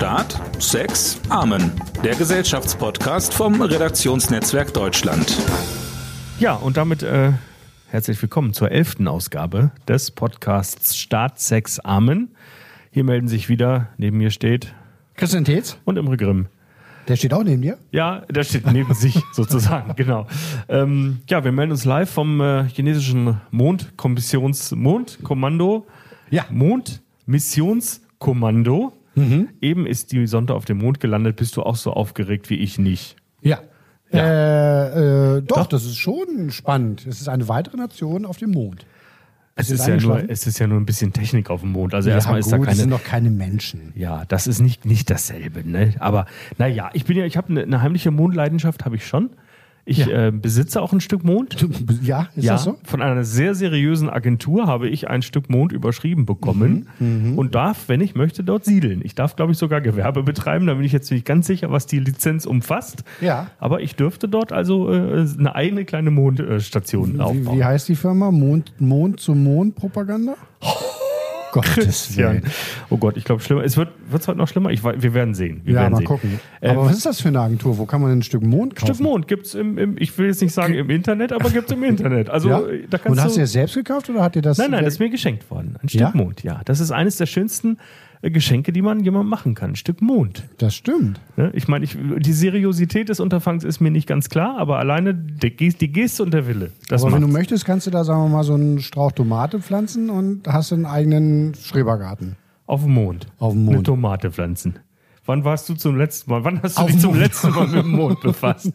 Staat, Sex, Amen. Der Gesellschaftspodcast vom Redaktionsnetzwerk Deutschland. Ja, und damit äh, herzlich willkommen zur elften Ausgabe des Podcasts Staat, Sex, Amen. Hier melden sich wieder, neben mir steht Christian Tetz, und Imre Grimm. der steht auch neben dir. Ja, der steht neben sich sozusagen, genau. Ähm, ja, wir melden uns live vom äh, chinesischen Mondkommissions Mondkommando. Ja. Mondmissionskommando. Eben ist die Sonde auf dem Mond gelandet. Bist du auch so aufgeregt wie ich nicht? Ja. Äh, äh, doch, das ist schon spannend. Es ist eine weitere Nation auf dem Mond. Es Ist ist, ja nur, es ist ja nur ein bisschen Technik auf dem Mond. Also erstmal ist da gut, das keine. sind noch keine Menschen. Ja, das ist nicht, nicht dasselbe, ne? Aber naja, ich bin ja, ich habe eine, eine heimliche Mondleidenschaft, habe ich schon. Ich Ja. äh, besitze auch ein Stück Mond. Ja, ist ja, das so? von einer sehr seriösen Agentur habe ich ein Stück Mond überschrieben bekommen Mhm, und darf, wenn ich möchte, dort siedeln. Ich darf, glaube ich, sogar Gewerbe betreiben. Da bin ich jetzt nicht ganz sicher, was die Lizenz umfasst. Ja. Aber ich dürfte dort also äh, eine eigene kleine Mondstation Wie, aufbauen. wie heißt die Firma? Mond, Mond zu Mond Propaganda? Gottes Christian. Willen. Oh Gott, ich glaube, schlimmer. Es wird es heute noch schlimmer. Ich, wir werden sehen. Wir Ja, werden mal sehen. gucken. Äh, Aber was ist das für eine Agentur? Wo kann man denn ein Stück Mond kaufen? Stück Mond gibt's im, im, ich will jetzt nicht sagen im Internet, aber gibt's im Internet. Also Ja? äh, da kannst Und hast du du. das selbst gekauft oder hat dir das? Nein, nein, das ist mir geschenkt worden. Ein Stück Ja? Mond, ja. Das ist eines der schönsten Geschenke, die man jemandem machen kann. Ein Stück Mond. das stimmt. Ne? Ich meine, ich, die Seriosität des Unterfangs ist mir nicht ganz klar, aber alleine die, die Geste und der Wille. Aber wenn du macht's. möchtest, kannst du da, sagen wir mal, so einen Strauch Tomate pflanzen und hast einen eigenen Schrebergarten. Auf dem Mond. Auf dem Eine Mond. Tomate pflanzen. Wann warst du zum letzten Mal? Wann hast du Auf dich zum Mond. letzten Mal mit dem Mond befasst?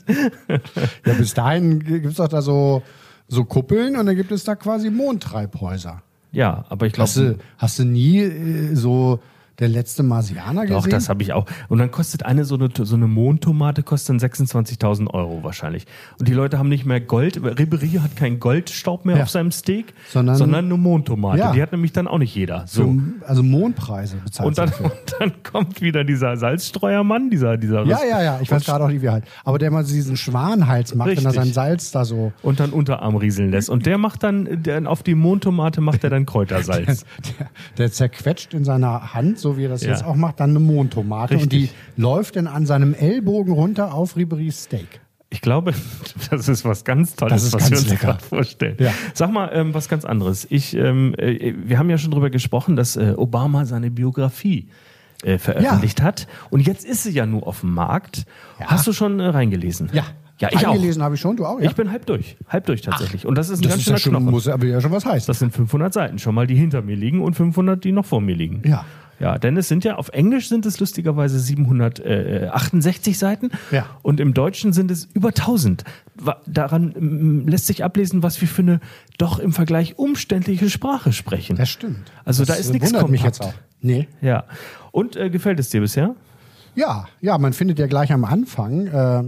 Ja, bis dahin gibt es doch da so, so Kuppeln und dann gibt es da quasi Mondtreibhäuser. ja, aber ich Hast glaube. du, hast du nie äh, so der letzte Marsianer gesehen? Doch, das habe ich auch. Und dann kostet eine so eine, so eine Mondtomate kostet dann 26.000 Euro wahrscheinlich. Und die Leute haben nicht mehr Gold. Ribery hat keinen Goldstaub mehr Ja. auf seinem Steak, Sondern- sondern, eine Mondtomate. Ja. Die hat nämlich dann auch nicht jeder. So. Für, also Mondpreise bezahlt. Und dann, und dann kommt wieder dieser Salzstreuermann, dieser, dieser ja, ja, ja, ich weiß gerade auch nicht, wie er halt. Aber der mal diesen Schwanhals macht, wenn er Richtig. sein Salz da so. und dann Unterarm rieseln lässt. Und der macht dann, der, auf die Mondtomate macht er dann Kräutersalz. Der, der zerquetscht in seiner Hand, so wie er das Ja. jetzt auch macht, dann eine Mondtomate. Und die läuft dann an seinem Ellbogen runter auf Riberys Steak. Ich glaube, das ist was ganz Tolles, ist was ganz wir uns lecker. gerade vorstellen. Ja. Sag mal, ähm, was ganz anderes. Ich, ähm, äh, wir haben ja schon drüber gesprochen, dass äh, Obama seine Biografie äh, veröffentlicht hat. Und jetzt ist sie ja nur auf dem Markt. Ja. Hast du schon äh, reingelesen? Ja, ich auch. Eingelesen habe ich schon, du auch, ja? Ich bin halb durch. Halb durch tatsächlich. Und das ist ein das ganz ist ja schöner schon, Knochen. muss aber ja schon was heißen. Das sind 500 Seiten schon mal, die hinter mir liegen und 500, die noch vor mir liegen. Ja. Ja, denn es sind ja, auf Englisch sind es lustigerweise 768 Seiten Ja. und im Deutschen sind es über 1000. Wa- Daran lässt sich ablesen, was wir für eine doch im Vergleich umständliche Sprache sprechen. Das stimmt. Also das da ist nichts wundert mich jetzt kompakt. auch. Nee. Ja. Und äh, gefällt es dir bisher? Ja, ja, man findet ja gleich am Anfang äh,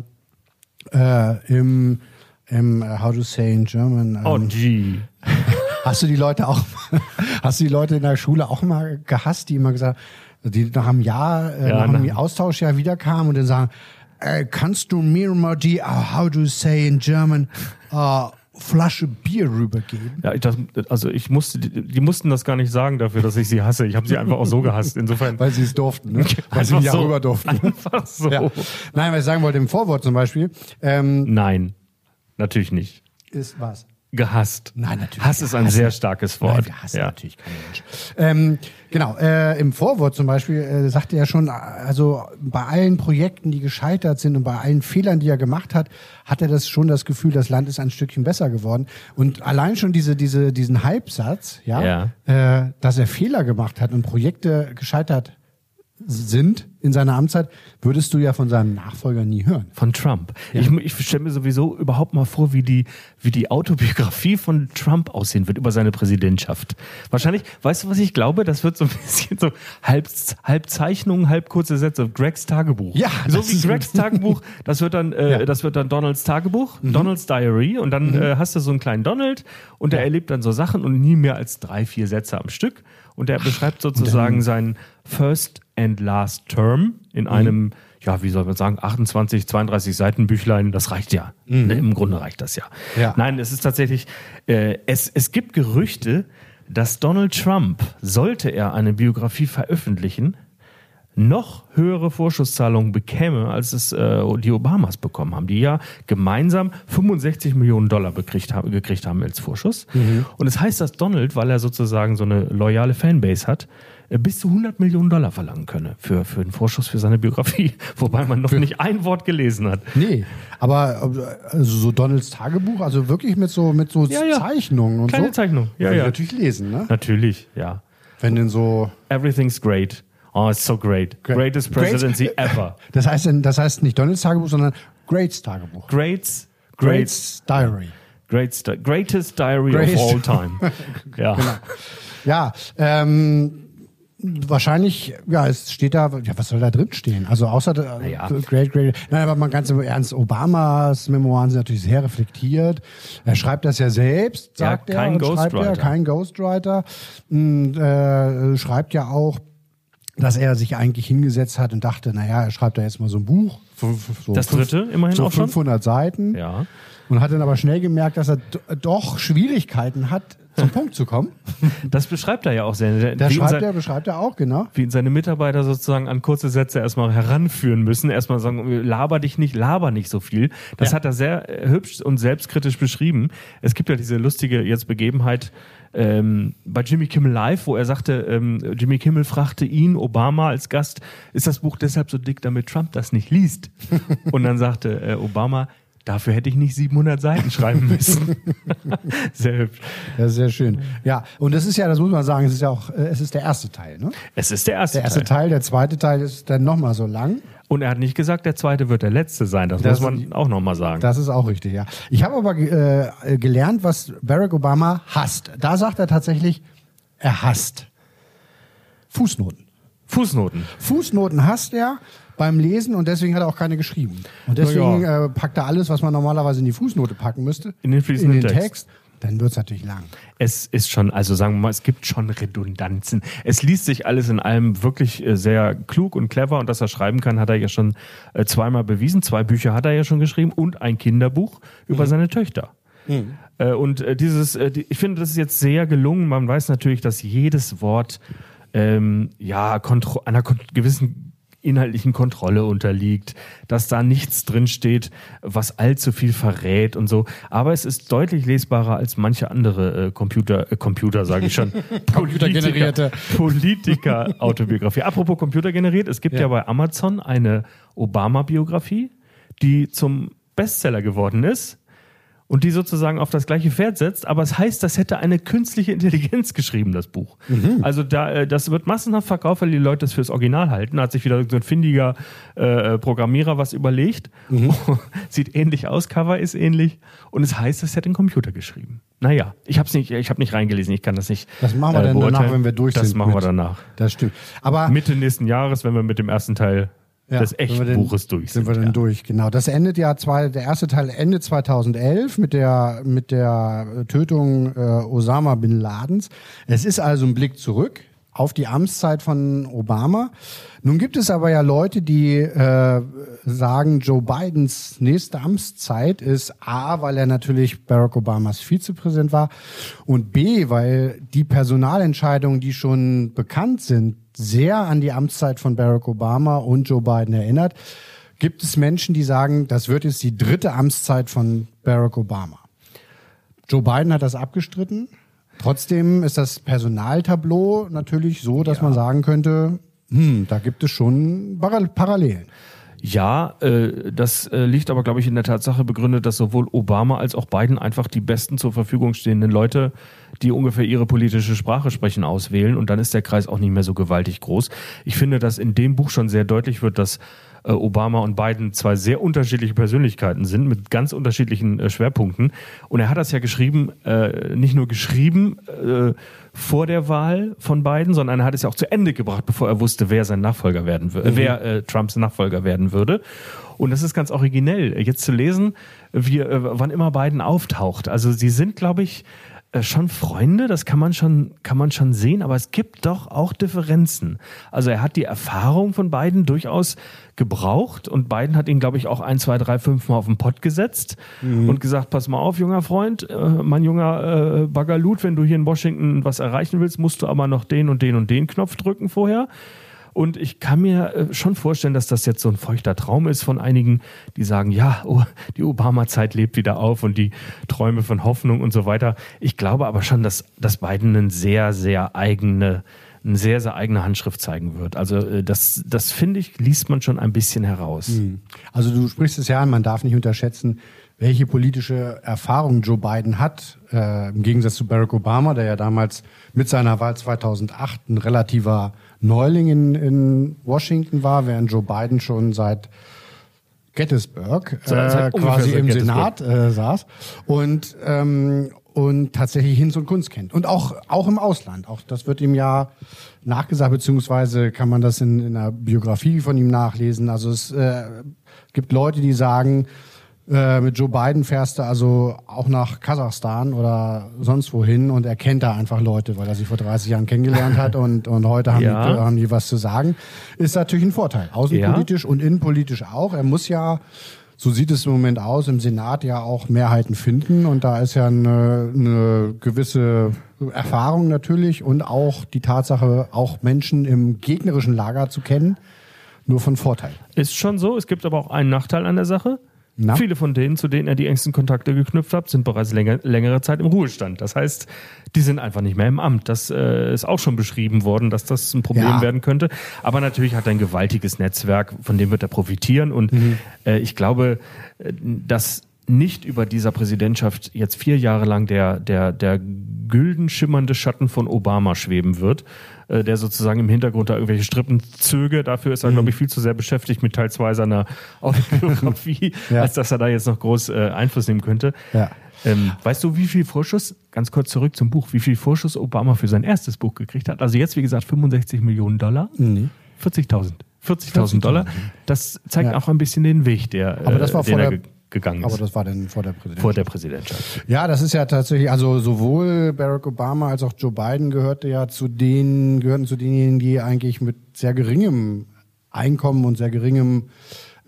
äh, im, im äh, How to say in German. Ähm, Oh, gee. Hast du die Leute auch, hast du die Leute in der Schule auch mal gehasst, die immer gesagt, die nach einem Jahr, äh, Ja, nach einem nach- Austauschjahr wiederkamen und dann sagen, äh, kannst du mir mal die, uh, how to say in German, uh, Flasche Bier rübergeben? Ja, ich, das, also ich musste, die, die mussten das gar nicht sagen dafür, dass ich sie hasse. Ich habe sie einfach auch so gehasst. Insofern. Weil sie es durften, ne? Weil sie nicht so. rüber durften. Einfach so. Ja. Nein, was ich sagen wollte im Vorwort zum Beispiel, ähm, Nein, natürlich nicht. ist was? Gehasst. Nein, natürlich. Hass ist ein hassen- sehr starkes Wort. Nein, wir hassen ja. natürlich keinen Mensch. Ähm, genau, äh, im Vorwort zum Beispiel äh, sagte er schon, also bei allen Projekten, die gescheitert sind und bei allen Fehlern, die er gemacht hat, hat er das schon das Gefühl, das Land ist ein Stückchen besser geworden. Und allein schon diese, diese, diesen Halbsatz, ja, Äh, dass er Fehler gemacht hat und Projekte gescheitert sind in seiner Amtszeit, würdest du ja von seinem Nachfolger nie hören. Von Trump. Ich, ich stelle mir sowieso überhaupt mal vor, wie die, wie die Autobiografie von Trump aussehen wird über seine Präsidentschaft. Wahrscheinlich, weißt du, was ich glaube? Das wird so ein bisschen so halb, halb Zeichnungen, halb kurze Sätze. Gregs Tagebuch. Ja, so wie Gregs Tagebuch. Das wird dann, äh, Ja. Mhm. das wird dann Donalds Tagebuch, Donalds Diary. Und dann äh, hast du so einen kleinen Donald und der erlebt dann so Sachen und nie mehr als drei, vier Sätze am Stück. Und der beschreibt sozusagen seinen First and Last Term in Mhm. einem, ja, wie soll man sagen, 28, 32 Seiten Büchlein. Das reicht ja. Ne, Im Grunde reicht das ja. Mhm. Ja. Nein, es ist tatsächlich, äh, es, es gibt Gerüchte, dass Donald Trump, sollte er eine Biografie veröffentlichen, noch höhere Vorschusszahlungen bekäme, als es äh, die Obamas bekommen haben, die ja gemeinsam 65 Millionen Dollar bekriegt, haben, gekriegt haben als Vorschuss. Und es das heißt, dass Donald, weil er sozusagen so eine loyale Fanbase hat, äh, bis zu 100 Millionen Dollar verlangen könne für, für den Vorschuss für seine Biografie, wobei man noch nicht ein Wort gelesen hat. Nee, aber also so Donalds Tagebuch, also wirklich mit so, mit so Ja, ja. Zeichnungen und Kleine so. Zeichnung, ja, ich ja. natürlich lesen, ne? Natürlich, ja. Wenn denn so. Everything's great. Oh, it's so great. Great. Greatest Great. presidency ever. Das heißt, das heißt nicht Donalds Tagebuch, sondern Greats Tagebuch. Greats, great, Greats Diary. great, di- greatest diary Great. of all time. Ja. Ja, ähm, wahrscheinlich, ja, es steht da, ja, was soll da drin stehen? Also außer äh, ja. Great, Great. Nein, aber mal ganz im Ernst, Obamas Memoiren sind natürlich sehr reflektiert. Er schreibt das ja selbst, Ja, sagt kein er. schreibt Ghostwriter. Er, kein Ghostwriter. Und, äh, schreibt ja auch, dass er sich eigentlich hingesetzt hat und dachte, naja, er schreibt da jetzt mal so ein Buch. So, Das fünf- dritte immerhin so auch schon? 500 Seiten. Ja. Und hat dann aber schnell gemerkt, dass er doch Schwierigkeiten hat, zum Punkt zu kommen. Das beschreibt er ja auch sehr. Da wie, ihn schreibt sein- er, beschreibt er auch, genau. wie ihn seine Mitarbeiter sozusagen an kurze Sätze erstmal heranführen müssen. Erstmal sagen, laber dich nicht, laber nicht so viel. Das Ja. hat er sehr äh, hübsch und selbstkritisch beschrieben. Es gibt ja diese lustige jetzt Begebenheit ähm, bei Jimmy Kimmel Live, wo er sagte, ähm, Jimmy Kimmel fragte ihn, Obama als Gast, ist das Buch deshalb so dick, damit Trump das nicht liest? und dann sagte äh, Obama, dafür hätte ich nicht 700 Seiten schreiben müssen. sehr hübsch. Ja, sehr schön. Ja, und das ist ja, das muss man sagen, es ist ja auch, äh, es ist der erste Teil, ne? Es ist der erste, Der erste Teil. Teil, der zweite Teil ist dann nochmal so lang. Und er hat nicht gesagt, der zweite wird der letzte sein. Das, Das- muss man auch nochmal sagen. Das ist auch richtig, ja. Ich habe aber äh, gelernt, was Barack Obama hasst. Da sagt er tatsächlich, er hasst Fußnoten. Fußnoten. Fußnoten hasst er beim Lesen und deswegen hat er auch keine geschrieben. Und deswegen Na äh, packt er alles, was man normalerweise in die Fußnote packen müsste, In den fließenden Text. Text. Dann wird's natürlich lang. Es ist schon, also sagen wir mal, es gibt schon Redundanzen. Es liest sich alles in allem wirklich äh, sehr klug und clever und dass er schreiben kann, hat er ja schon äh, zweimal bewiesen. Zwei Bücher hat er ja schon geschrieben und ein Kinderbuch über seine Töchter. Äh, Und dieses, die, ich finde, das ist jetzt sehr gelungen. Man weiß natürlich, dass jedes Wort ähm, ja kontro einer gewissen inhaltlichen Kontrolle unterliegt, dass da nichts drinsteht, was allzu viel verrät und so. Aber es ist deutlich lesbarer als manche andere äh, Computer, äh, Computer sage ich schon, Computergenerierte. Politiker-Autobiografie. Apropos computergeneriert, es gibt ja. Ja. bei Amazon eine Obama-Biografie, die zum Bestseller geworden ist und die sozusagen auf das gleiche Pferd setzt, aber es heißt, das hätte eine künstliche Intelligenz geschrieben, das Buch. Also da, äh, das wird massenhaft verkauft, weil die Leute das fürs Original halten. Da hat sich wieder so ein findiger äh, Programmierer was überlegt. Sieht ähnlich aus, Cover ist ähnlich und es heißt, das hätte ein Computer geschrieben. Naja, ich habe nicht, ich habe nicht reingelesen, ich kann das nicht. Das machen wir äh, dann danach, wenn wir durch Das sind. machen wir danach. Das stimmt. Aber Mitte nächsten Jahres, wenn wir mit dem ersten Teil Ja, des Buches durch sind sind. wir dann ja. durch, genau. Das endet ja zwei, der erste Teil Ende 2011 mit der, mit der Tötung äh, Osama bin Ladens. Es ist also ein Blick zurück auf die Amtszeit von Obama. Nun gibt es aber ja Leute, die äh, sagen, Joe Bidens nächste Amtszeit ist A, weil er natürlich Barack Obamas Vizepräsident war und B, weil die Personalentscheidungen, die schon bekannt sind, sehr an die Amtszeit von Barack Obama und Joe Biden erinnert. Gibt es Menschen, die sagen, das wird jetzt die dritte Amtszeit von Barack Obama? Joe Biden hat das abgestritten. Trotzdem ist das Personaltableau natürlich so, dass man sagen könnte, hm, da gibt es schon Para- Parallelen. Ja, äh, das äh, liegt aber, glaube ich, in der Tatsache begründet, dass sowohl Obama als auch Biden einfach die besten zur Verfügung stehenden Leute, die ungefähr ihre politische Sprache sprechen, auswählen. Und dann ist der Kreis auch nicht mehr so gewaltig groß. Ich finde, dass in dem Buch schon sehr deutlich wird, dass Obama und Biden zwei sehr unterschiedliche Persönlichkeiten sind mit ganz unterschiedlichen äh, Schwerpunkten. Und er hat das ja geschrieben, äh, nicht nur geschrieben äh, vor der Wahl von Biden, sondern er hat es ja auch zu Ende gebracht, bevor er wusste, wer sein Nachfolger werden würde, wer äh, Trumps Nachfolger werden würde. Und das ist ganz originell, äh, jetzt zu lesen, wie, äh, wann immer Biden auftaucht. Also sie sind, glaube ich, äh, schon Freunde, das kann man schon, kann man schon sehen, aber es gibt doch auch Differenzen. Also er hat die Erfahrung von Biden durchaus gebraucht und Biden hat ihn, glaube ich, auch ein, zwei, drei, fünf Mal auf den Pott gesetzt und gesagt, pass mal auf, junger Freund, äh, mein junger äh, Bagalut, wenn du hier in Washington was erreichen willst, musst du aber noch den und den und den Knopf drücken vorher. Und ich kann mir äh, schon vorstellen, dass das jetzt so ein feuchter Traum ist von einigen, die sagen, ja, oh, die Obama-Zeit lebt wieder auf und die Träume von Hoffnung und so weiter. Ich glaube aber schon, dass, dass Biden eine sehr, sehr eigene eine sehr, sehr eigene Handschrift zeigen wird. Also äh, das, das finde ich, liest man schon ein bisschen heraus. Hm. Also du sprichst es ja an, man darf nicht unterschätzen, welche politische Erfahrung Joe Biden hat, äh, im Gegensatz zu Barack Obama, der ja damals mit seiner Wahl 2008 ein relativer Neuling in, in Washington war, während Joe Biden schon seit Gettysburg äh, quasi im Gettysburg. Senat äh, saß und ähm, und tatsächlich Hinz und Kunst kennt. Und auch, auch im Ausland. Auch das wird ihm ja nachgesagt, beziehungsweise kann man das in, in einer Biografie von ihm nachlesen. Also es äh, gibt Leute, die sagen, äh, mit Joe Biden fährst du also auch nach Kasachstan oder sonst wohin und er kennt da einfach Leute, weil er sie vor 30 Jahren kennengelernt hat und, und heute haben, ja. die, haben die was zu sagen. Ist natürlich ein Vorteil. Außenpolitisch ja. und innenpolitisch auch. Er muss ja so sieht es im Moment aus, im Senat ja auch Mehrheiten finden. Und da ist ja eine, eine gewisse Erfahrung natürlich und auch die Tatsache, auch Menschen im gegnerischen Lager zu kennen, nur von Vorteil. Ist schon so. Es gibt aber auch einen Nachteil an der Sache. Na? Viele von denen, zu denen er die engsten Kontakte geknüpft hat, sind bereits länger, längere Zeit im Ruhestand. Das heißt, die sind einfach nicht mehr im Amt. Das äh, ist auch schon beschrieben worden, dass das ein Problem ja. werden könnte. Aber natürlich hat er ein gewaltiges Netzwerk, von dem wird er profitieren. Und mhm. äh, ich glaube, äh, dass nicht über dieser Präsidentschaft jetzt vier Jahre lang der, der, der gülden schimmernde Schatten von Obama schweben wird, äh, der sozusagen im Hintergrund da irgendwelche Strippen zöge. Dafür ist er, mhm. glaube ich, viel zu sehr beschäftigt mit Teil 2 seiner Autobiografie, ja. als dass er da jetzt noch groß äh, Einfluss nehmen könnte. Ja. Ähm, weißt du, wie viel Vorschuss, ganz kurz zurück zum Buch, wie viel Vorschuss Obama für sein erstes Buch gekriegt hat? Also jetzt, wie gesagt, 65 Millionen Dollar. Nee. 40.000. 40.000 Dollar. Das zeigt ja. auch ein bisschen den Weg, der, Aber das war äh, den vor der gegangen ist. Aber das war dann vor der Präsidentschaft. Vor der Präsidentschaft. Ja, das ist ja tatsächlich, also sowohl Barack Obama als auch Joe Biden gehörte ja zu denen, gehörten zu denjenigen, die eigentlich mit sehr geringem Einkommen und sehr geringem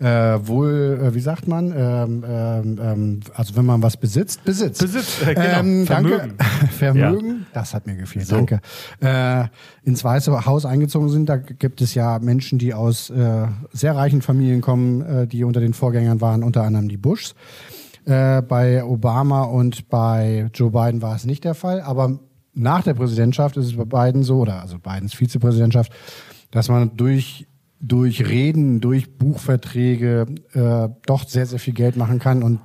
äh, wohl, äh, wie sagt man, ähm, ähm, ähm, also wenn man was besitzt, besitzt. Besitzt, äh, genau. Ähm, Vermögen. Danke. Vermögen, ja. das hat mir gefehlt, so. danke. Äh, ins Weiße Haus eingezogen sind, da gibt es ja Menschen, die aus äh, sehr reichen Familien kommen, äh, die unter den Vorgängern waren, unter anderem die Bushs. Äh, bei Obama und bei Joe Biden war es nicht der Fall, aber nach der Präsidentschaft ist es bei Biden so, oder also Bidens Vizepräsidentschaft, dass man durch durch Reden, durch Buchverträge äh, doch sehr, sehr viel Geld machen kann. Und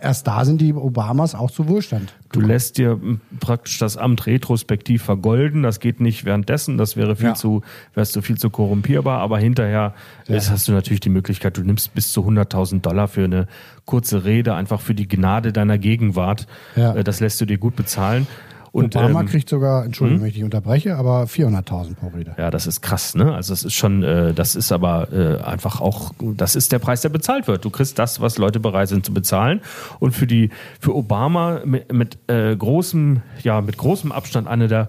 erst da sind die Obamas auch zu Wohlstand. Du lässt dir praktisch das Amt retrospektiv vergolden. Das geht nicht währenddessen. Das wäre viel ja. zu, wärst du viel zu korrumpierbar. Aber hinterher ja. ist, hast du natürlich die Möglichkeit, du nimmst bis zu 100.000 Dollar für eine kurze Rede, einfach für die Gnade deiner Gegenwart. Ja. Äh, das lässt du dir gut bezahlen. Und, Obama ähm, kriegt sogar, Entschuldigung, hm? wenn ich dich unterbreche, aber 400.000 pro Rede. Ja, das ist krass, ne? Also das ist schon, äh, das ist aber äh, einfach auch, das ist der Preis, der bezahlt wird. Du kriegst das, was Leute bereit sind zu bezahlen. Und für die, für Obama mit, mit äh, großem, ja, mit großem Abstand eine der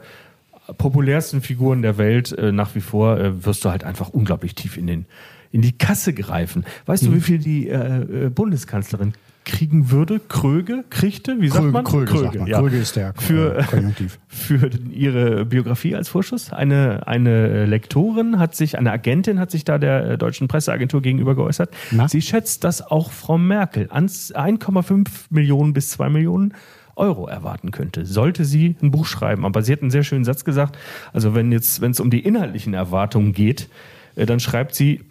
populärsten Figuren der Welt äh, nach wie vor, äh, wirst du halt einfach unglaublich tief in den in die Kasse greifen. Weißt hm. du, wie viel die äh, äh Bundeskanzlerin kriegen würde, Kröge, kriegte, wie sagt man? Kröge, Kröge, man. Ja. Kröge ist der für, Konjunktiv. Für ihre Biografie als Vorschuss. Eine, eine Lektorin hat sich, eine Agentin hat sich da der äh, deutschen Presseagentur gegenüber geäußert. Na? Sie schätzt, dass auch Frau Merkel 1,5 Millionen bis 2 Millionen Euro erwarten könnte, sollte sie ein Buch schreiben. Aber sie hat einen sehr schönen Satz gesagt. Also wenn jetzt, wenn es um die inhaltlichen Erwartungen geht, äh, dann schreibt sie,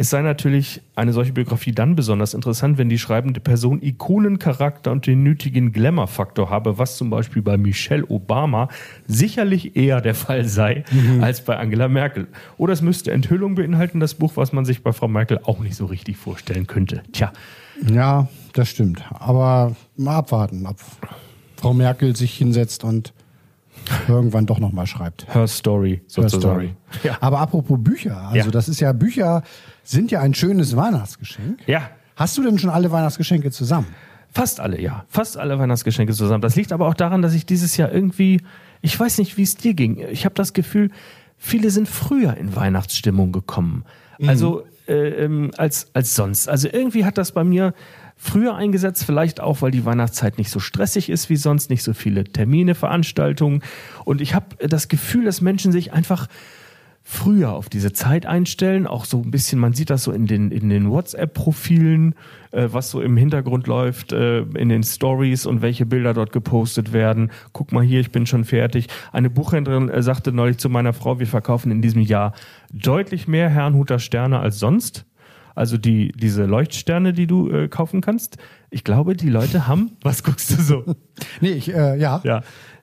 es sei natürlich eine solche Biografie dann besonders interessant, wenn die schreibende Person Ikonencharakter und den nötigen Glamour-Faktor habe, was zum Beispiel bei Michelle Obama sicherlich eher der Fall sei mhm. als bei Angela Merkel. Oder es müsste Enthüllung beinhalten, das Buch, was man sich bei Frau Merkel auch nicht so richtig vorstellen könnte. Tja. Ja, das stimmt. Aber mal abwarten, ob Frau Merkel sich hinsetzt und irgendwann doch nochmal schreibt. Her Story sozusagen. Her Story. Ja. Aber apropos Bücher, also ja. das ist ja Bücher sind ja ein schönes Weihnachtsgeschenk. Ja. Hast du denn schon alle Weihnachtsgeschenke zusammen? Fast alle, ja. Fast alle Weihnachtsgeschenke zusammen. Das liegt aber auch daran, dass ich dieses Jahr irgendwie, ich weiß nicht, wie es dir ging. Ich habe das Gefühl, viele sind früher in Weihnachtsstimmung gekommen. Mhm. Also äh, ähm, als, als sonst. Also irgendwie hat das bei mir früher eingesetzt, vielleicht auch, weil die Weihnachtszeit nicht so stressig ist wie sonst, nicht so viele Termine, Veranstaltungen. Und ich habe das Gefühl, dass Menschen sich einfach früher auf diese Zeit einstellen, auch so ein bisschen, man sieht das so in den, in den WhatsApp-Profilen, äh, was so im Hintergrund läuft, äh, in den Stories und welche Bilder dort gepostet werden. Guck mal hier, ich bin schon fertig. Eine Buchhändlerin äh, sagte neulich zu meiner Frau, wir verkaufen in diesem Jahr deutlich mehr Herrnhuter Sterne als sonst. Also die, diese Leuchtsterne, die du äh, kaufen kannst. Ich glaube, die Leute haben, was guckst du so? Nee, ich, äh, ja. Ja.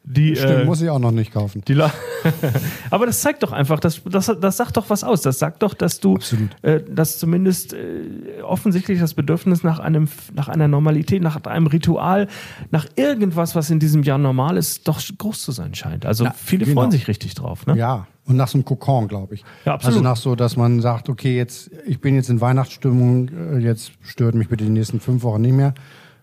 Die, Stimmt, äh, muss ich auch noch nicht kaufen. Aber das zeigt doch einfach, das, das, das sagt doch was aus. Das sagt doch, dass du, äh, dass zumindest äh, offensichtlich das Bedürfnis nach einem, nach einer Normalität, nach einem Ritual, nach irgendwas, was in diesem Jahr normal ist, doch groß zu sein scheint. Also Na, viele genau. freuen sich richtig drauf. Ne? Ja, und nach so einem Kokon, glaube ich. Ja, absolut. Also nach so, dass man sagt, okay, jetzt, ich bin jetzt in Weihnachtsstimmung, äh, jetzt stört mich bitte die nächsten fünf Wochen nicht mehr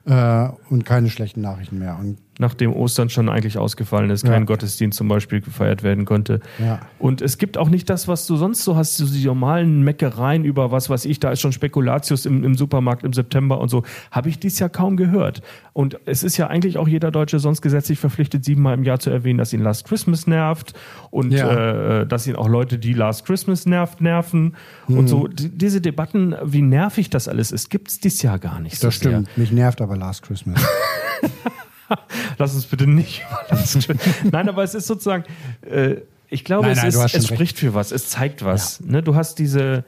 äh, und keine schlechten Nachrichten mehr. Und nachdem Ostern schon eigentlich ausgefallen ist, kein Ja. Gottesdienst zum Beispiel gefeiert werden konnte. Ja. Und es gibt auch nicht das, was du sonst so hast, so die normalen Meckereien über was weiß ich, da ist schon Spekulatius im, im Supermarkt im September und so, habe ich dies Jahr kaum gehört. Und es ist ja eigentlich auch jeder Deutsche sonst gesetzlich verpflichtet, siebenmal im Jahr zu erwähnen, dass ihn Last Christmas nervt und Ja. äh, dass ihn auch Leute, die Last Christmas nervt, nerven. Mhm. Und so, die, diese Debatten, wie nervig das alles ist, gibt es dieses Jahr gar nicht. so das sehr. stimmt. Mich nervt aber Last Christmas. Lass uns bitte nicht über. Nein, aber es ist sozusagen, äh, ich glaube, Nein, es, nein, du ist, es spricht für was, es zeigt was. Ne? Du hast diese,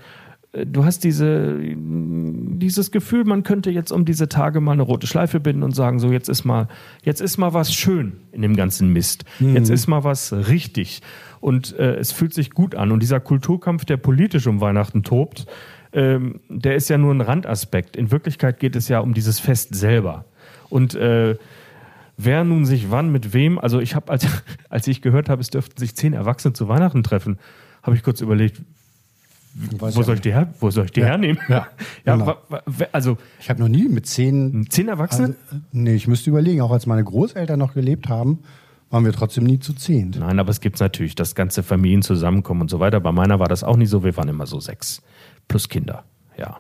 äh, du hast diese, dieses Gefühl, man könnte jetzt um diese Tage mal eine rote Schleife binden und sagen, so jetzt ist mal, jetzt ist mal was schön in dem ganzen Mist. Jetzt ist mal was richtig. Und äh, es fühlt sich gut an. Und dieser Kulturkampf, der politisch um Weihnachten tobt, ähm, der ist ja nur ein Randaspekt. In Wirklichkeit geht es ja um dieses Fest selber. Und äh, wer nun sich wann mit wem, also ich habe, als, als ich gehört habe, es dürften sich zehn Erwachsene zu Weihnachten treffen, habe ich kurz überlegt, wo soll ich die, her, wo soll ich die Ja. hernehmen? Ja, ja genau. also Ich habe noch nie mit zehn. zehn Erwachsene? Also, nee, ich müsste überlegen, auch als meine Großeltern noch gelebt haben, waren wir trotzdem nie zu zehnt. Nein, aber es gibt natürlich das ganze Familien zusammenkommen und so weiter. Bei meiner war das auch nicht so, wir waren immer so sechs. Plus Kinder, ja.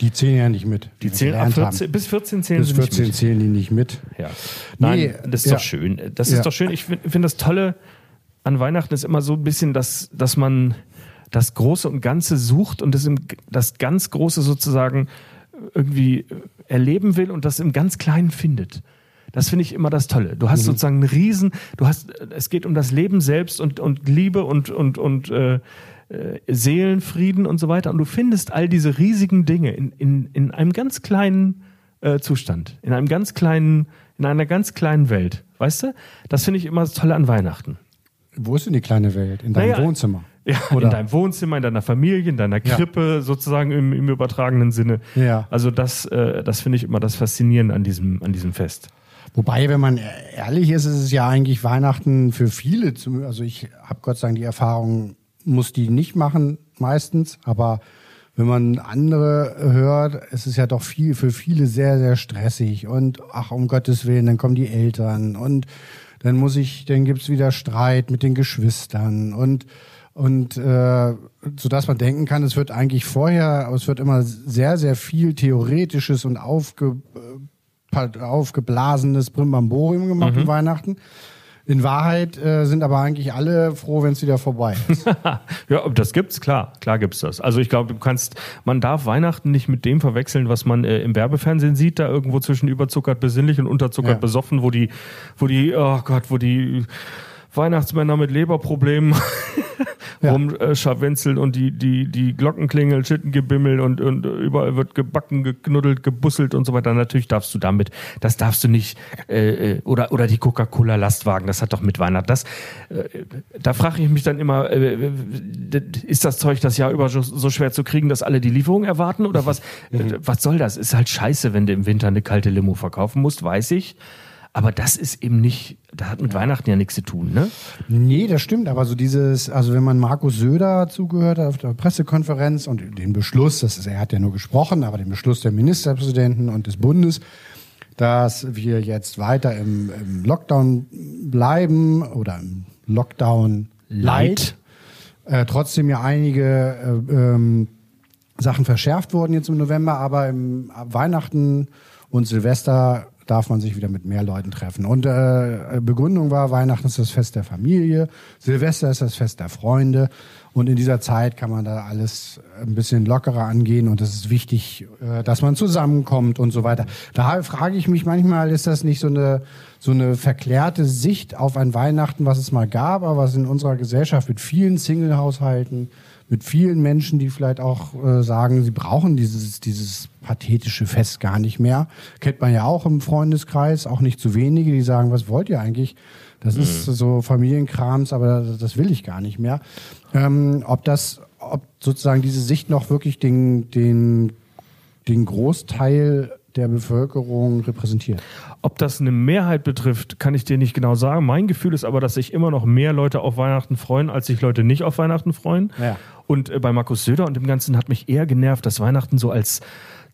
Die zählen ja nicht mit. Die wir zählen ab gelernt 14, haben. bis 14 zählen Bis sie nicht 14 mit. zählen die nicht mit. Ja. Nein, Nee, das ist ja. doch schön. Das Ja. ist doch schön. Ich finde find das Tolle an Weihnachten ist immer so ein bisschen, dass, dass man das Große und Ganze sucht und das, im, das ganz Große sozusagen irgendwie erleben will und das im ganz Kleinen findet. Das finde ich immer das Tolle. Du hast sozusagen einen Riesen, du hast, es geht um das Leben selbst und, und Liebe und, und, und äh, äh, Seelenfrieden und so weiter. Und du findest all diese riesigen Dinge in, in, in einem ganz kleinen äh, Zustand, in einem ganz kleinen, in einer ganz kleinen Welt. Weißt du? Das finde ich immer das Tolle an Weihnachten. Wo ist denn die kleine Welt? In deinem Naja, Wohnzimmer? Ja, Oder? in deinem Wohnzimmer, in deiner Familie, in deiner Ja. Krippe, sozusagen im, im übertragenen Sinne. Ja. Also das, äh, das finde ich immer das Faszinierende an diesem, an diesem Fest. Wobei, wenn man ehrlich ist, ist es ja eigentlich Weihnachten für viele. zum- Also ich habe Gott sei Dank die Erfahrung, muss die nicht machen meistens, aber wenn man andere hört, es ist ja doch viel für viele sehr, sehr stressig und ach, um Gottes Willen, dann kommen die Eltern und dann muss ich, dann gibt's wieder Streit mit den Geschwistern und und äh, so dass man denken kann, es wird eigentlich vorher, es wird immer sehr, sehr viel Theoretisches und aufge, pa- aufgeblasenes Brimbamborium gemacht Mhm. um Weihnachten. In Wahrheit äh, sind aber eigentlich alle froh, wenn es wieder vorbei ist. Ja, das gibt's, klar. Klar gibt's das. Also ich glaube, du kannst, man darf Weihnachten nicht mit dem verwechseln, was man äh, im Werbefernsehen sieht, da irgendwo zwischen überzuckert besinnlich und unterzuckert Ja. besoffen, wo die, wo die, oh Gott, wo die Weihnachtsmänner mit Leberproblemen Ja. rumscharwenzeln und die, die, die Glocken klingeln, Schittengebimmel und, und überall wird gebacken, geknuddelt, gebusselt und so weiter. Natürlich darfst du damit, das darfst du nicht, äh, äh, oder, oder die Coca-Cola-Lastwagen, das hat doch mit Weihnachten. Das, äh, da frage ich mich dann immer, äh, ist das Zeug das Jahr über so, so schwer zu kriegen, dass alle die Lieferung erwarten? Oder was, äh, was soll das? Ist halt scheiße, wenn du im Winter eine kalte Limo verkaufen musst, weiß ich. Aber das ist eben nicht, das hat mit Weihnachten ja nichts zu tun, ne? nee, das stimmt, aber so dieses, also wenn man Markus Söder zugehört hat auf der Pressekonferenz und den Beschluss, das ist, er hat ja nur gesprochen, aber den Beschluss der Ministerpräsidenten und des Bundes, dass wir jetzt weiter im, im Lockdown bleiben oder im Lockdown light, äh, trotzdem ja einige äh, ähm, Sachen verschärft wurden jetzt im November, aber im ab Weihnachten und Silvester darf man sich wieder mit mehr Leuten treffen. Und äh, Begründung war, Weihnachten ist das Fest der Familie, Silvester ist das Fest der Freunde. Und in dieser Zeit kann man da alles ein bisschen lockerer angehen und es ist wichtig, äh, dass man zusammenkommt und so weiter. Daher frage ich mich manchmal, ist das nicht so eine, so eine verklärte Sicht auf ein Weihnachten, was es mal gab, aber was in unserer Gesellschaft mit vielen Single-Haushalten, mit vielen Menschen, die vielleicht auch äh, sagen, sie brauchen dieses, dieses pathetische Fest gar nicht mehr. Kennt man ja auch im Freundeskreis, auch nicht zu wenige, die sagen, was wollt ihr eigentlich? Das mhm. ist so Familienkrams, aber das will ich gar nicht mehr. Ähm, ob das, ob sozusagen diese Sicht noch wirklich den, den, den Großteil der Bevölkerung repräsentiert. Ob das eine Mehrheit betrifft, kann ich dir nicht genau sagen. Mein Gefühl ist aber, dass sich immer noch mehr Leute auf Weihnachten freuen, als sich Leute nicht auf Weihnachten freuen. Ja. Und äh, bei Markus Söder und dem Ganzen hat mich eher genervt, dass Weihnachten so als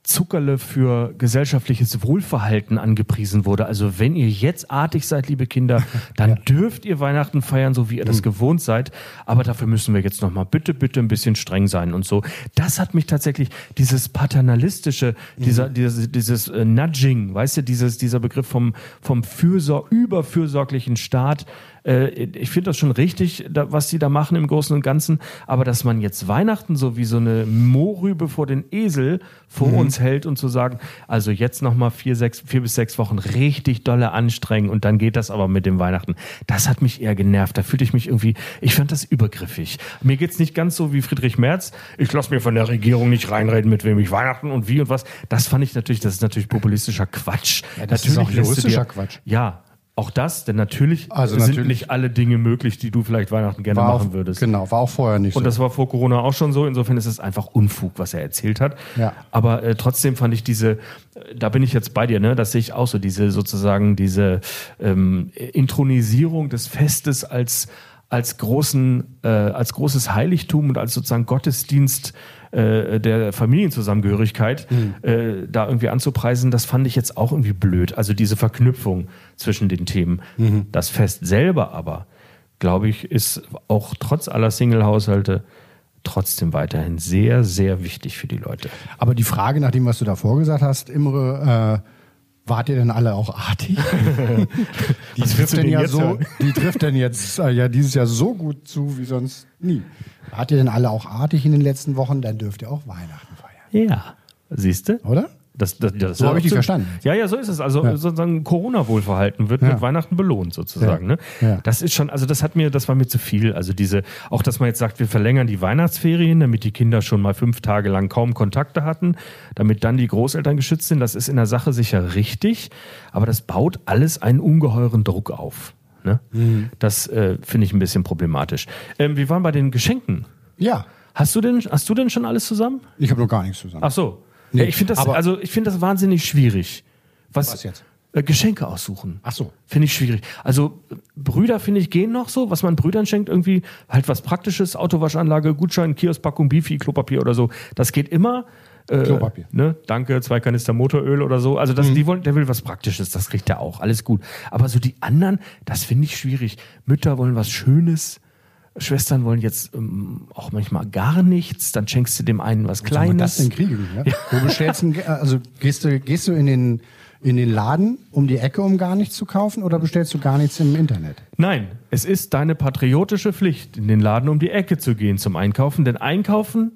Zuckerle für gesellschaftliches Wohlverhalten angepriesen wurde. Also wenn ihr jetzt artig seid, liebe Kinder, dann ja. dürft ihr Weihnachten feiern, so wie ihr das mhm. gewohnt seid. Aber dafür müssen wir jetzt nochmal bitte, bitte ein bisschen streng sein und so. Das hat mich tatsächlich, dieses paternalistische, mhm. dieser, dieses, dieses äh, Nudging, weißt du, dieses, dieser Begriff vom, vom Fürsor überfürsorglichen Staat, äh, ich finde das schon richtig, da, was die da machen im Großen und Ganzen. Aber dass man jetzt Weihnachten so wie so eine Mohrrübe vor den Esel vor mhm. uns hält und zu sagen, also jetzt nochmal vier, sechs, vier bis sechs Wochen richtig dolle anstrengen und dann geht das aber mit dem Weihnachten. Das hat mich eher genervt. Da fühlte ich mich irgendwie, ich fand das übergriffig. Mir geht's nicht ganz so wie Friedrich Merz. Ich lasse mir von der Regierung nicht reinreden, mit wem ich Weihnachten und wie und was. Das fand ich natürlich, das ist natürlich populistischer Quatsch. Ja, das natürlich ist auch juristischer Quatsch. Ja, auch das, denn natürlich also sind natürlich nicht alle Dinge möglich, die du vielleicht Weihnachten gerne machen auch, würdest. Genau, war auch vorher nicht so. Und das war vor Corona auch schon so. Insofern ist es einfach Unfug, was er erzählt hat. Ja. Aber äh, trotzdem fand ich diese, äh, da bin ich jetzt bei dir, ne? Das sehe ich auch so, diese sozusagen diese ähm, Intronisierung des Festes als als großen, äh, als großes Heiligtum und als sozusagen Gottesdienst äh, der Familienzusammengehörigkeit mhm. äh, da irgendwie anzupreisen, das fand ich jetzt auch irgendwie blöd. Also diese Verknüpfung zwischen den Themen. Mhm. Das Fest selber aber, glaube ich, ist auch trotz aller Single-Haushalte trotzdem weiterhin sehr, sehr wichtig für die Leute. Aber die Frage nach dem, was du davor gesagt hast, Imre, äh Wart ihr denn alle auch artig? die, trifft denn ja so, die trifft denn jetzt äh, ja dieses Jahr so gut zu wie sonst nie. Wart ihr denn alle auch artig in den letzten Wochen? Dann dürft ihr auch Weihnachten feiern. Ja. Siehst du? Oder? Das, das, das so habe ich dich verstanden. Ja, ja, so ist es. Also ja. sozusagen Corona-Wohlverhalten wird ja. mit Weihnachten belohnt sozusagen. Ja. Ne? Das ist schon, also das hat mir, das war mir zu viel. Also diese, auch dass man jetzt sagt, wir verlängern die Weihnachtsferien, damit die Kinder schon mal fünf Tage lang kaum Kontakte hatten, damit dann die Großeltern geschützt sind. Das ist in der Sache sicher richtig, aber das baut alles einen ungeheuren Druck auf. Ne? Mhm. Das äh, finde ich ein bisschen problematisch. Ähm, wir waren bei den Geschenken. Ja. Hast du denn, hast du denn schon alles zusammen? Ich habe noch gar nichts zusammen. Ach so. Nee, ich finde das, also ich finde das wahnsinnig schwierig. Was, was jetzt? Äh, Geschenke aussuchen. Ach so. Finde ich schwierig. Also Brüder, finde ich, gehen noch so, was man Brüdern schenkt, irgendwie halt was Praktisches, Autowaschanlage, Gutschein, Kioskpackung, Bifi, Klopapier oder so. Das geht immer. Äh, Klopapier. Ne? Danke, zwei Kanister Motoröl oder so. Also das, mhm. die wollen, der will was Praktisches, das kriegt er auch. Alles gut. Aber so die anderen, das finde ich schwierig. Mütter wollen was Schönes. Schwestern wollen jetzt ähm, auch manchmal gar nichts, dann schenkst du dem einen was Kleines. Was das denn kriegen? Ja? Wo bestellst du, also gehst du, gehst du in den, in den Laden um die Ecke, um gar nichts zu kaufen, oder bestellst du gar nichts im Internet? Nein, es ist deine patriotische Pflicht, in den Laden um die Ecke zu gehen zum Einkaufen, denn Einkaufen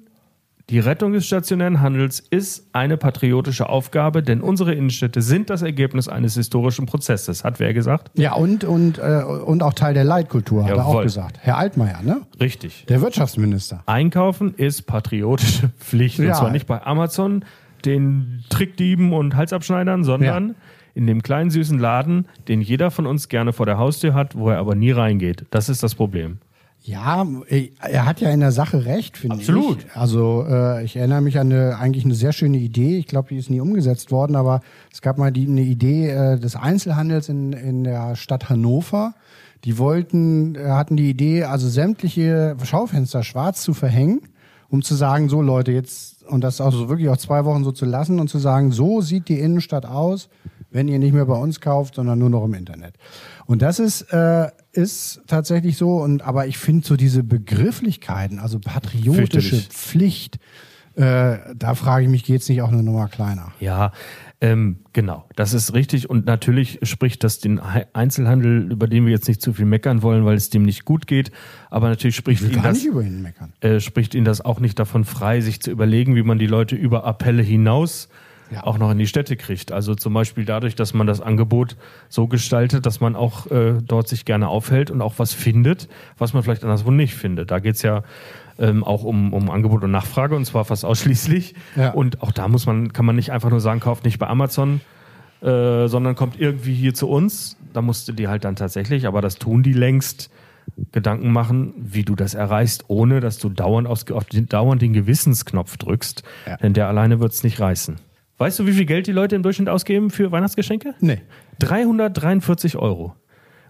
die Rettung des stationären Handels ist eine patriotische Aufgabe, denn unsere Innenstädte sind das Ergebnis eines historischen Prozesses, hat wer gesagt? Ja, und, und, äh, und auch Teil der Leitkultur, hat Jawohl. er auch gesagt. Herr Altmaier, ne? Richtig. Der Wirtschaftsminister. Einkaufen ist patriotische Pflicht. Ja. Und zwar nicht bei Amazon, den Trickdieben und Halsabschneidern, sondern ja. in dem kleinen süßen Laden, den jeder von uns gerne vor der Haustür hat, wo er aber nie reingeht. Das ist das Problem. Ja, er hat ja in der Sache recht, finde ich. Absolut. Also äh, ich erinnere mich an eine eigentlich eine sehr schöne Idee. Ich glaube, die ist nie umgesetzt worden, aber es gab mal die, eine Idee äh, des Einzelhandels in, in der Stadt Hannover. Die wollten, äh, hatten die Idee, also sämtliche Schaufenster schwarz zu verhängen, um zu sagen, so Leute, jetzt, und das auch so wirklich auch zwei Wochen so zu lassen und zu sagen, so sieht die Innenstadt aus, wenn ihr nicht mehr bei uns kauft, sondern nur noch im Internet. Und das ist, äh, ist tatsächlich so. Und aber ich finde so diese Begrifflichkeiten, also patriotische Pflicht, Äh, da frage ich mich, geht's nicht auch eine Nummer kleiner? Ja, ähm, genau, das ist richtig. Und natürlich spricht das den Einzelhandel, über den wir jetzt nicht zu viel meckern wollen, weil es dem nicht gut geht. Aber natürlich spricht ihn das ihn meckern. äh, spricht ihn das auch nicht davon frei, sich zu überlegen, wie man die Leute über Appelle hinaus Ja. auch noch in die Städte kriegt. Also zum Beispiel dadurch, dass man das Angebot so gestaltet, dass man auch äh, dort sich gerne aufhält und auch was findet, was man vielleicht anderswo nicht findet. Da geht's ja ähm, auch um, um Angebot und Nachfrage und zwar fast ausschließlich. Ja. Und auch da muss man, kann man nicht einfach nur sagen, kauft nicht bei Amazon, äh, sondern kommt irgendwie hier zu uns. Da musst du dir halt dann tatsächlich, aber das tun die längst, Gedanken machen, wie du das erreichst, ohne dass du dauernd, aus, auf den, dauernd den Gewissensknopf drückst. Ja. Denn der alleine wird's nicht reißen. Weißt du, wie viel Geld die Leute im Durchschnitt ausgeben für Weihnachtsgeschenke? Nee. 343 Euro.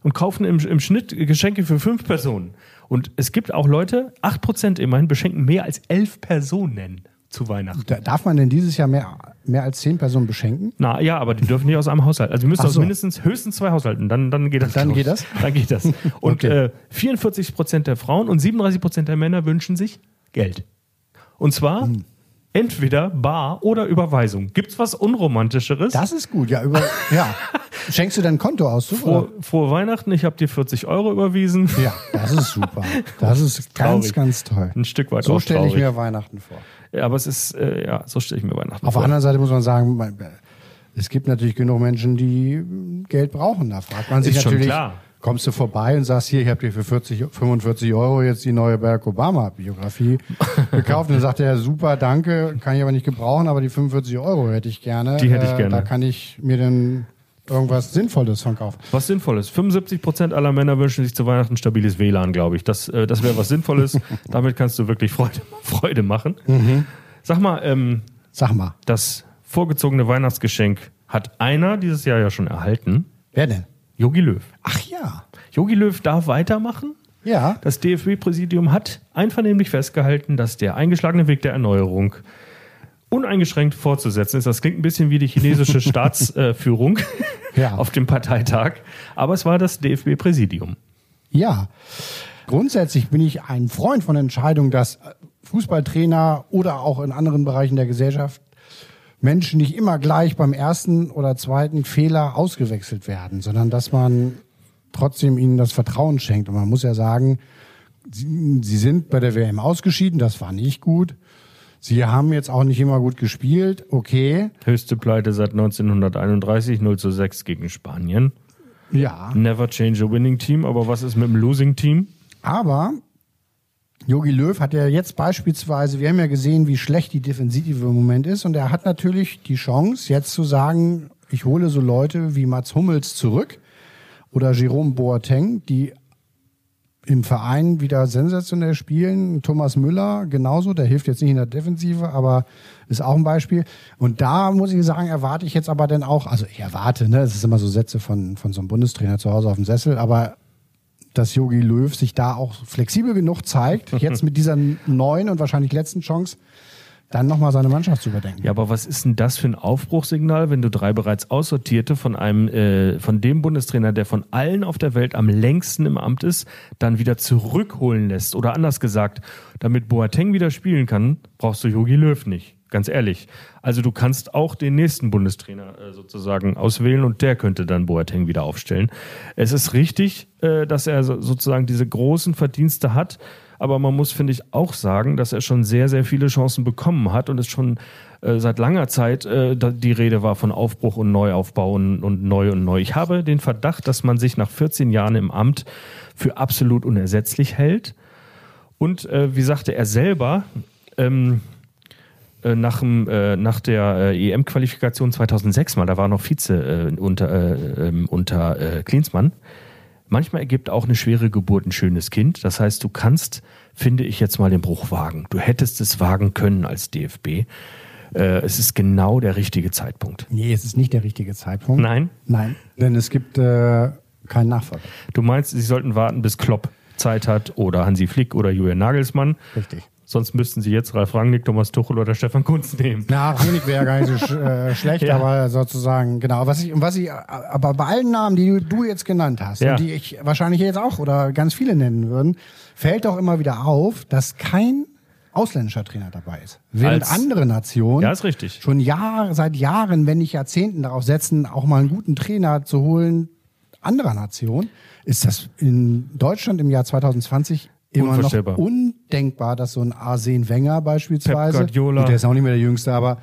Und kaufen im, im Schnitt Geschenke für fünf Personen. Und es gibt auch Leute, 8% immerhin, beschenken mehr als elf Personen zu Weihnachten. Da, darf man denn dieses Jahr mehr, mehr als zehn Personen beschenken? Na ja, aber die dürfen nicht aus einem Haushalt. Also die müssen Ach aus so. mindestens höchstens zwei Haushalten. Dann, dann geht das. Dann glaub geht das? Dann geht das. Und Okay. äh, 44 Prozent der Frauen und 37 Prozent der Männer wünschen sich Geld. Und zwar Hm. Entweder bar oder Überweisung. Gibt's was unromantischeres? Das ist gut, ja. Über, ja. Schenkst du dein Konto aus? Frohe, frohe Weihnachten, ich habe dir 40 Euro überwiesen. Ja, das ist super. Das ist ganz, ganz toll. Ein Stück weit So stelle ich mir Weihnachten vor. Ja, aber es ist, äh, ja, so stelle ich mir Weihnachten Auf der vor. anderen Seite muss man sagen, man- es gibt natürlich genug Menschen, die Geld brauchen. Da fragt man sich Ist schon natürlich, klar. Kommst du vorbei und sagst, hier, ich habe dir für 40, 45 Euro jetzt die neue Barack Obama-Biografie gekauft. Und dann sagt er, super, danke, kann ich aber nicht gebrauchen, aber die 45 Euro hätte ich gerne. Die hätte ich Äh, gerne. Da kann ich mir dann irgendwas Sinnvolles von kaufen. Was Sinnvolles. 75 Prozent aller Männer wünschen sich zu Weihnachten stabiles WLAN, glaube ich. Das, äh, das wäre was Sinnvolles. Damit kannst du wirklich Freude, Freude machen. Mhm. Sag mal, ähm, Sag mal, das vorgezogene Weihnachtsgeschenk hat einer dieses Jahr ja schon erhalten. wer denn? Yogi Löw. Ach ja. Yogi Löw darf weitermachen. Ja. Das DFB-Präsidium hat einvernehmlich festgehalten, dass der eingeschlagene Weg der Erneuerung uneingeschränkt fortzusetzen ist. Das klingt ein bisschen wie die chinesische Staatsführung Ja. auf dem Parteitag, aber es war das DFB-Präsidium. Ja. Grundsätzlich bin ich ein Freund von Entscheidungen, dass Fußballtrainer oder auch in anderen Bereichen der Gesellschaft Menschen nicht immer gleich beim ersten oder zweiten Fehler ausgewechselt werden, sondern dass man trotzdem ihnen das Vertrauen schenkt. Und man muss ja sagen, sie, sie sind bei der WM ausgeschieden, das war nicht gut. Sie haben jetzt auch nicht immer gut gespielt, okay. Höchste Pleite seit 1931, 0 zu 6 gegen Spanien. Ja. Never change a winning team, aber was ist mit dem losing team? Aber Jogi Löw hat ja jetzt beispielsweise, wir haben ja gesehen, wie schlecht die Defensive im Moment ist und er hat natürlich die Chance, jetzt zu sagen, ich hole so Leute wie Mats Hummels zurück oder Jerome Boateng, die im Verein wieder sensationell spielen. Thomas Müller genauso, der hilft jetzt nicht in der Defensive, aber ist auch ein Beispiel. Und da muss ich sagen, erwarte ich jetzt aber dann auch, also ich erwarte, ne, es ist immer so Sätze von, von so einem Bundestrainer zu Hause auf dem Sessel, aber dass Yogi Löw sich da auch flexibel genug zeigt, jetzt mit dieser neuen und wahrscheinlich letzten Chance, dann nochmal seine Mannschaft zu überdenken. Ja, aber was ist denn das für ein Aufbruchssignal, wenn du drei bereits aussortierte von einem, äh, von dem Bundestrainer, der von allen auf der Welt am längsten im Amt ist, dann wieder zurückholen lässt? Oder anders gesagt, damit Boateng wieder spielen kann, brauchst du Jogi Löw nicht. Ganz ehrlich. Also du kannst auch den nächsten Bundestrainer äh, sozusagen auswählen und der könnte dann Boateng wieder aufstellen. Es ist richtig, äh, dass er so, sozusagen diese großen Verdienste hat, aber man muss, finde ich, auch sagen, dass er schon sehr, sehr viele Chancen bekommen hat und es schon äh, seit langer Zeit äh, die Rede war von Aufbruch und Neuaufbau und, und neu und neu. Ich habe den Verdacht, dass man sich nach 14 Jahren im Amt für absolut unersetzlich hält. Und äh, wie sagte er selber, ähm, äh, nach, dem, äh, nach der äh, EM-Qualifikation 2006 mal, da war noch Vize äh, unter, äh, ähm, unter äh, Klinsmann. Manchmal ergibt auch eine schwere Geburt ein schönes Kind. Das heißt, du kannst, finde ich jetzt mal den Bruch wagen. Du hättest es wagen können als DFB. Äh, es ist genau der richtige Zeitpunkt. Nee, es ist nicht der richtige Zeitpunkt. Nein? Nein, denn es gibt äh, keinen Nachfolger. Du meinst, sie sollten warten, bis Klopp Zeit hat oder Hansi Flick oder Julian Nagelsmann. Richtig. Sonst müssten sie jetzt Ralf Rangnick, Thomas Tuchel oder Stefan Kunz nehmen. Na, Rangnick wäre gar nicht so sch äh, schlecht, Ja. aber sozusagen, genau. Was ich, was ich, aber bei allen Namen, die du, jetzt genannt hast Ja. und die ich wahrscheinlich jetzt auch oder ganz viele nennen würden, fällt doch immer wieder auf, dass kein ausländischer Trainer dabei ist. Während Als- andere Nationen Ja, ist richtig. schon Jahr, seit Jahren, wenn nicht Jahrzehnten darauf setzen, auch mal einen guten Trainer zu holen anderer Nation, ist das in Deutschland im Jahr 2020 immer noch undenkbar, dass so ein Arsene Wenger beispielsweise, Pep Guardiola. gut, der ist auch nicht mehr der Jüngste, aber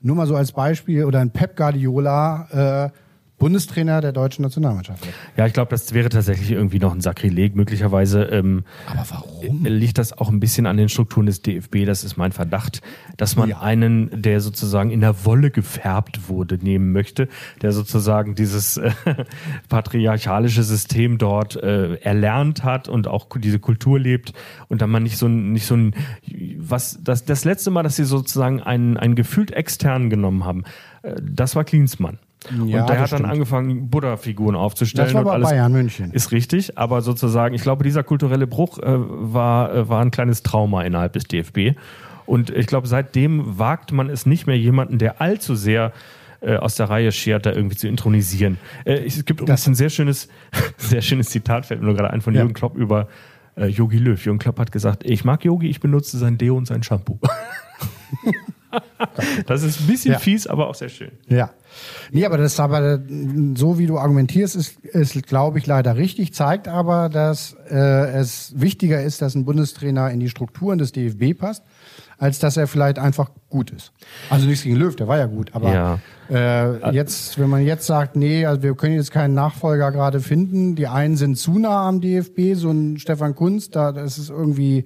nur mal so als Beispiel, oder ein Pep Guardiola, äh, Bundestrainer der deutschen Nationalmannschaft wird. Ja, ich glaube, das wäre tatsächlich irgendwie noch ein Sakrileg. Möglicherweise ähm, Aber warum? liegt das auch ein bisschen an den Strukturen des DFB. Das ist mein Verdacht, dass man Ja. einen, der sozusagen in der Wolle gefärbt wurde, nehmen möchte, der sozusagen dieses äh, patriarchalische System dort äh, erlernt hat und auch diese Kultur lebt und dann man nicht so ein, nicht so ein, was, das, das letzte Mal, dass sie sozusagen einen, einen gefühlt externen genommen haben, äh, das war Klinsmann. Ja, und der das hat dann stimmt. angefangen, Buddha-Figuren aufzustellen. Das war bei alles. Bayern München. Ist richtig, aber sozusagen, ich glaube, dieser kulturelle Bruch äh, war, äh, war ein kleines Trauma innerhalb des DFB. Und ich glaube, seitdem wagt man es nicht mehr, jemanden, der allzu sehr äh, aus der Reihe schert, da irgendwie zu intronisieren. Äh, es gibt übrigens ein sehr schönes, sehr schönes Zitat, fällt mir nur gerade ein, von Ja. Jürgen Klopp über äh, Yogi Löw. Jürgen Klopp hat gesagt, ich mag Yogi, ich benutze sein Deo und sein Shampoo. das ist ein bisschen Ja. fies, aber auch sehr schön. Ja. Nee, aber das aber so wie du argumentierst, ist, ist glaube ich, leider richtig, zeigt aber, dass äh, es wichtiger ist, dass ein Bundestrainer in die Strukturen des DFB passt, als dass er vielleicht einfach gut ist. Also nichts gegen Löw, der war ja gut, aber Ja. äh, jetzt, wenn man jetzt sagt, nee, also wir können jetzt keinen Nachfolger gerade finden, die einen sind zu nah am DFB, so ein Stefan Kunz, da das ist irgendwie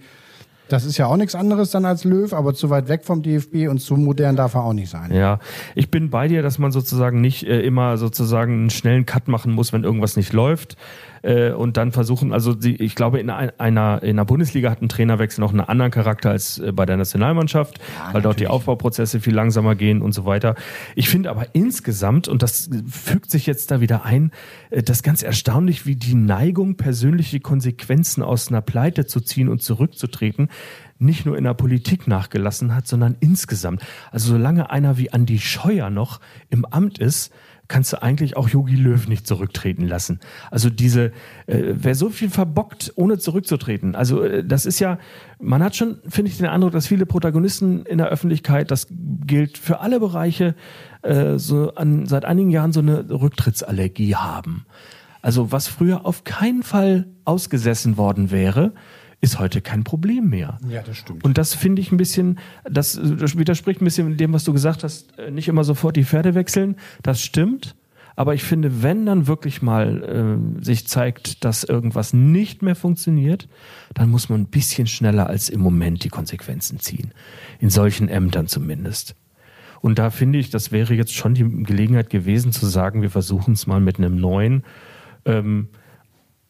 das ist ja auch nichts anderes dann als Löw, aber zu weit weg vom DFB und zu modern darf er auch nicht sein. Ja, ich bin bei dir, dass man sozusagen nicht äh, immer sozusagen einen schnellen Cut machen muss, wenn irgendwas nicht läuft. Äh, und dann versuchen, also die, ich glaube, in ein- einer, in der Bundesliga hat ein Trainerwechsel noch einen anderen Charakter als äh, bei der Nationalmannschaft, weil dort die Aufbauprozesse viel langsamer gehen und so weiter. Ich finde aber insgesamt, und das fügt sich jetzt da wieder ein, äh, das ganz erstaunlich, wie die Neigung, persönliche Konsequenzen aus einer Pleite zu ziehen und zurückzutreten, nicht nur in der Politik nachgelassen hat, sondern insgesamt. Also solange einer wie Andi Scheuer noch im Amt ist, kannst du eigentlich auch Jogi Löw nicht zurücktreten lassen. Also diese, äh, wer so viel verbockt, ohne zurückzutreten. Also äh, das ist ja, man hat schon, finde ich, den Eindruck, dass viele Protagonisten in der Öffentlichkeit, das gilt für alle Bereiche, äh, so an, seit einigen Jahren so eine Rücktrittsallergie haben. Also was früher auf keinen Fall ausgesessen worden wäre, ist heute kein Problem mehr. Ja, das stimmt. Und das finde ich ein bisschen, das, das widerspricht ein bisschen dem, was du gesagt hast, äh, nicht immer sofort die Pferde wechseln. Das stimmt. Aber ich finde, wenn dann wirklich mal äh, sich zeigt, dass irgendwas nicht mehr funktioniert, dann muss man ein bisschen schneller als im Moment die Konsequenzen ziehen. In solchen Ämtern zumindest. Und da finde ich, das wäre jetzt schon die Gelegenheit gewesen zu sagen, wir versuchen es mal mit einem neuen. Ähm,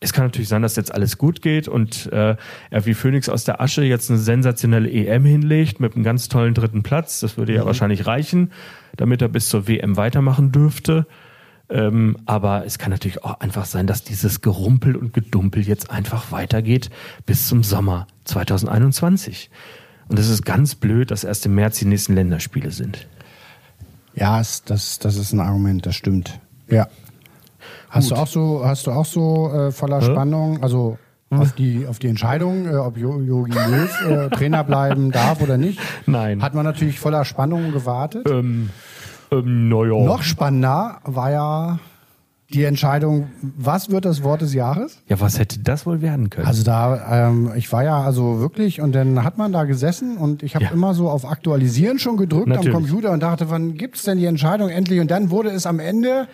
es kann natürlich sein, dass jetzt alles gut geht und äh, er wie Phoenix aus der Asche jetzt eine sensationelle EM hinlegt mit einem ganz tollen dritten Platz. Das würde ja wahrscheinlich reichen, damit er bis zur WM weitermachen dürfte. Ähm, aber es kann natürlich auch einfach sein, dass dieses Gerumpel und Gedumpel jetzt einfach weitergeht bis zum Sommer 2021. Und es ist ganz blöd, dass erst im März die nächsten Länderspiele sind. Ja, das, das ist ein Argument, das stimmt. Ja. Hast du auch so, hast du auch so äh, voller Spannung, also auf die, auf die Entscheidung, äh, ob Jo- Jogi Löw äh, Trainer bleiben darf oder nicht? Nein. Hat man natürlich voller Spannung gewartet. Ähm, ähm, naja. Noch spannender war ja die Entscheidung, was wird das Wort des Jahres? Ja, was hätte das wohl werden können? Also da, ähm, ich war ja also wirklich und dann hat man da gesessen und ich habe Ja. immer so auf Aktualisieren schon gedrückt Natürlich. am Computer und dachte, wann gibt's denn die Entscheidung endlich? Und dann wurde es am Ende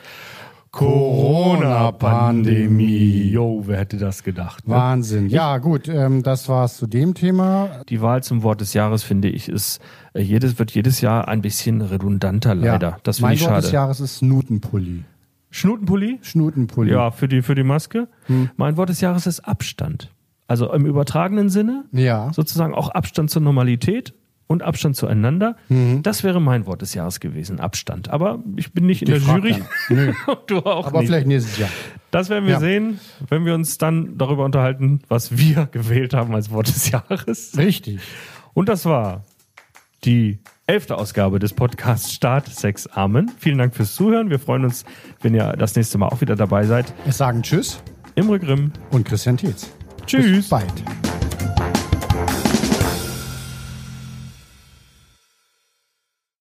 Corona-Pandemie. Jo, wer hätte das gedacht? Ne? Wahnsinn. Ja, gut, ähm, das war's zu dem Thema. Die Wahl zum Wort des Jahres, finde ich, ist äh, jedes, wird jedes Jahr ein bisschen redundanter, leider. Ja. Das finde mein ich Wort des schade. Jahres ist Snutenpulli. Schnutenpulli? Schnutenpulli. Ja, für die, für die Maske. Hm. Mein Wort des Jahres ist Abstand. Also im übertragenen Sinne. Ja. Sozusagen auch Abstand zur Normalität und Abstand zueinander. Mhm. Das wäre mein Wort des Jahres gewesen, Abstand. Aber ich bin nicht in der Jury. Nö. du auch Aber nicht. vielleicht nächstes Jahr. Das werden wir Ja. sehen, wenn wir uns dann darüber unterhalten, was wir gewählt haben als Wort des Jahres. Richtig. Und das war die elfte Ausgabe des Podcasts Start Sex Amen. Vielen Dank fürs Zuhören. Wir freuen uns, wenn ihr das nächste Mal auch wieder dabei seid. Es sagen Tschüss Imre Grimm. und Christian Tietz. Tschüss. Bis bald.